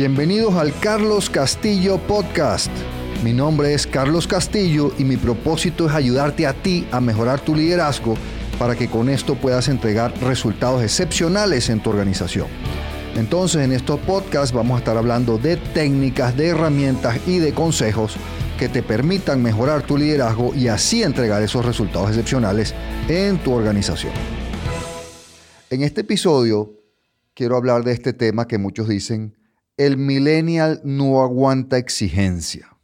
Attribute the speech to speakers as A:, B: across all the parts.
A: Bienvenidos al Carlos Castillo Podcast. Mi nombre es Carlos Castillo y mi propósito es ayudarte a ti a mejorar tu liderazgo para que con esto puedas entregar resultados excepcionales en tu organización. Entonces en estos podcasts vamos a estar hablando de técnicas, de herramientas y de consejos que te permitan mejorar tu liderazgo y así entregar esos resultados excepcionales en tu organización. En este episodio quiero hablar de este tema que muchos dicen, el millennial no aguanta exigencia.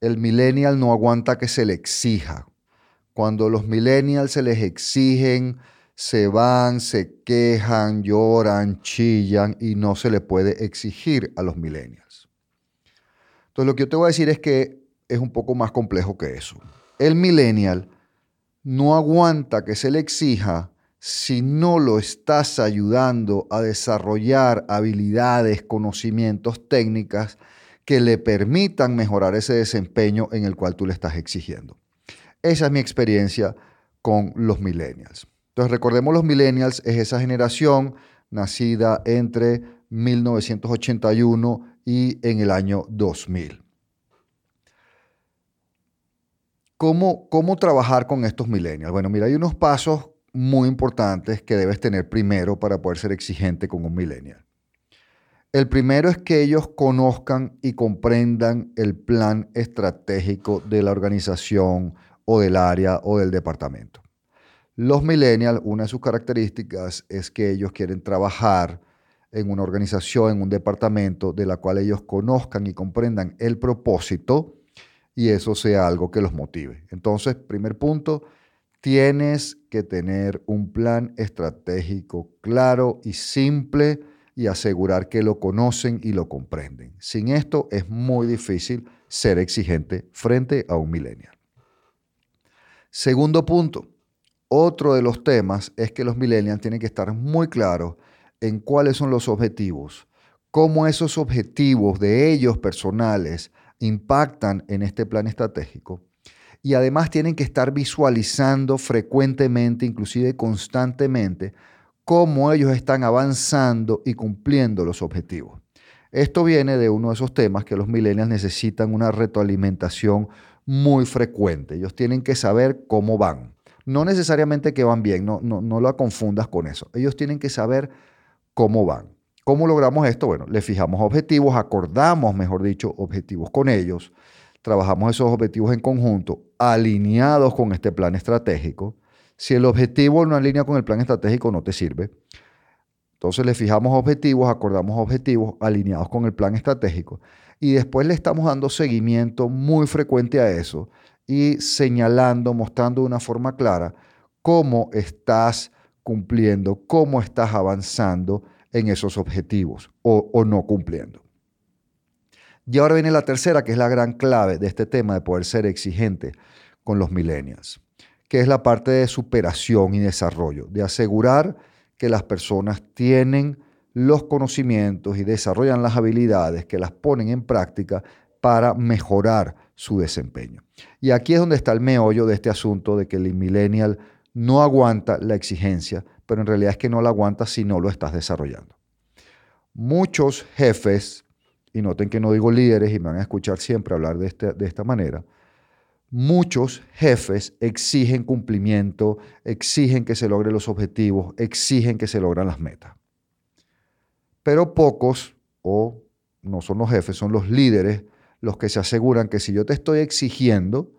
A: El millennial no aguanta que se le exija. Cuando los millennials se les exigen, se van, se quejan, lloran, chillan y no se le puede exigir a los millennials. Entonces lo que yo te voy a decir es que es un poco más complejo que eso. El millennial no aguanta que se le exija si no lo estás ayudando a desarrollar habilidades, conocimientos, técnicas que le permitan mejorar ese desempeño en el cual tú le estás exigiendo. Esa es mi experiencia con los millennials. Entonces recordemos los millennials es esa generación nacida entre 1981 y en el año 2000. ¿Cómo, ¿Cómo trabajar con estos millennials? Bueno, mira, hay unos pasos muy importantes que debes tener primero para poder ser exigente con un millennial. El primero es que ellos conozcan y comprendan el plan estratégico de la organización o del área o del departamento. Los millennials, una de sus características es que ellos quieren trabajar en una organización, en un departamento de la cual ellos conozcan y comprendan el propósito y eso sea algo que los motive. Entonces, primer punto, Tienes que tener un plan estratégico claro y simple y asegurar que lo conocen y lo comprenden. Sin esto es muy difícil ser exigente frente a un millennial. Segundo punto, otro de los temas es que los millennials tienen que estar muy claros en cuáles son los objetivos, cómo esos objetivos de ellos personales impactan en este plan estratégico y además tienen que estar visualizando frecuentemente, inclusive constantemente, cómo ellos están avanzando y cumpliendo los objetivos. Esto viene de uno de esos temas que los millennials necesitan una retroalimentación muy frecuente. Ellos tienen que saber cómo van. No necesariamente que van bien, no, no, no la confundas con eso. Ellos tienen que saber cómo van. ¿Cómo logramos esto? Bueno, le fijamos objetivos, acordamos, mejor dicho, objetivos con ellos trabajamos esos objetivos en conjunto, alineados con este plan estratégico. Si el objetivo no alinea con el plan estratégico, no te sirve. Entonces le fijamos objetivos, acordamos objetivos alineados con el plan estratégico y después le estamos dando seguimiento muy frecuente a eso y señalando, mostrando de una forma clara cómo estás cumpliendo, cómo estás avanzando en esos objetivos o, o no cumpliendo. Y ahora viene la tercera, que es la gran clave de este tema de poder ser exigente con los millennials, que es la parte de superación y desarrollo, de asegurar que las personas tienen los conocimientos y desarrollan las habilidades que las ponen en práctica para mejorar su desempeño. Y aquí es donde está el meollo de este asunto de que el millennial no aguanta la exigencia, pero en realidad es que no la aguanta si no lo estás desarrollando. Muchos jefes y noten que no digo líderes y me van a escuchar siempre hablar de, este, de esta manera, muchos jefes exigen cumplimiento, exigen que se logren los objetivos, exigen que se logren las metas. Pero pocos, o no son los jefes, son los líderes los que se aseguran que si yo te estoy exigiendo,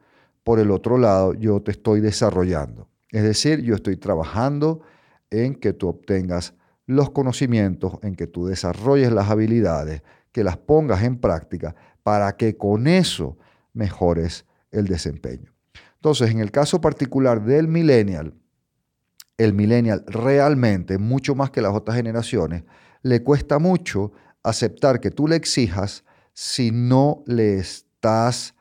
A: por el otro lado, yo te estoy desarrollando. Es decir, yo estoy trabajando en que tú obtengas los conocimientos, en que tú desarrolles las habilidades, que las pongas en práctica para que con eso mejores el desempeño. Entonces, en el caso particular del millennial, el millennial realmente, mucho más que las otras generaciones, le cuesta mucho aceptar que tú le exijas si no le estás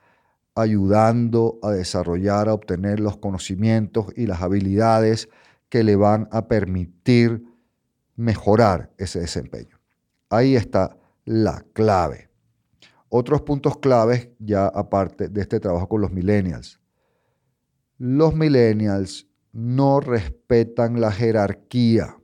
A: ayudando a desarrollar, a obtener los conocimientos y las habilidades que le van a permitir mejorar ese desempeño. Ahí está la clave. Otros puntos claves ya aparte de este trabajo con los millennials. Los millennials no respetan la jerarquía.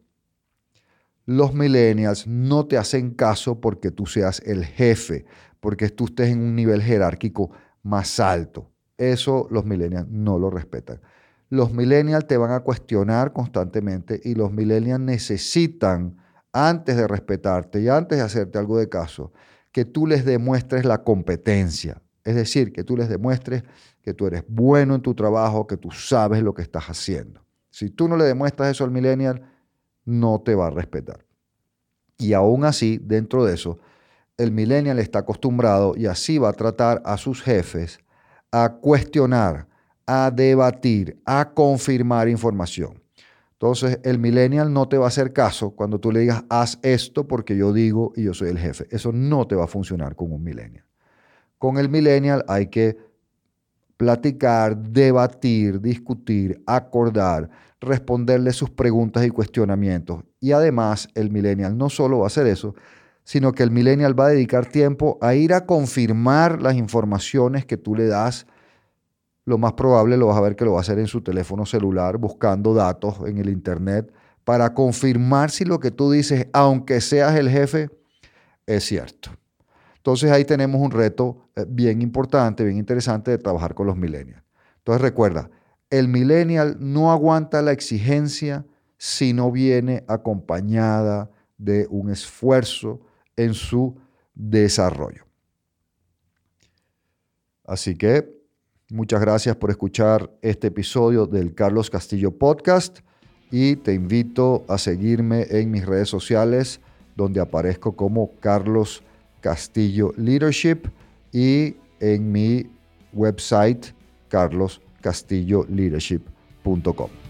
A: los millennials no te hacen caso porque tú seas el jefe, porque tú estés en un nivel jerárquico más alto. Eso los millennials no lo respetan. Los millennials te van a cuestionar constantemente y los millennials necesitan, antes de respetarte y antes de hacerte algo de caso, que tú les demuestres la competencia. Es decir, que tú les demuestres que tú eres bueno en tu trabajo, que tú sabes lo que estás haciendo. Si tú no le demuestras eso al millennial, no te va a respetar. Y aún así, dentro de eso, el millennial está acostumbrado y así va a tratar a sus jefes a cuestionar, a debatir, a confirmar información. Entonces, el millennial no te va a hacer caso cuando tú le digas, haz esto porque yo digo y yo soy el jefe. Eso no te va a funcionar con un millennial. Con el millennial hay que platicar, debatir, discutir, acordar, responderle sus preguntas y cuestionamientos. Y además, el millennial no solo va a hacer eso, sino que el millennial va a dedicar tiempo a ir a confirmar las informaciones que tú le das. Lo más probable lo vas a ver que lo va a hacer en su teléfono celular, buscando datos en el Internet, para confirmar si lo que tú dices, aunque seas el jefe, es cierto. Entonces ahí tenemos un reto eh, bien importante, bien interesante de trabajar con los millennials. Entonces recuerda, el millennial no aguanta la exigencia si no viene acompañada de un esfuerzo en su desarrollo. Así que muchas gracias por escuchar este episodio del Carlos Castillo Podcast y te invito a seguirme en mis redes sociales donde aparezco como Carlos Castillo Leadership y en mi website carloscastilloleadership.com.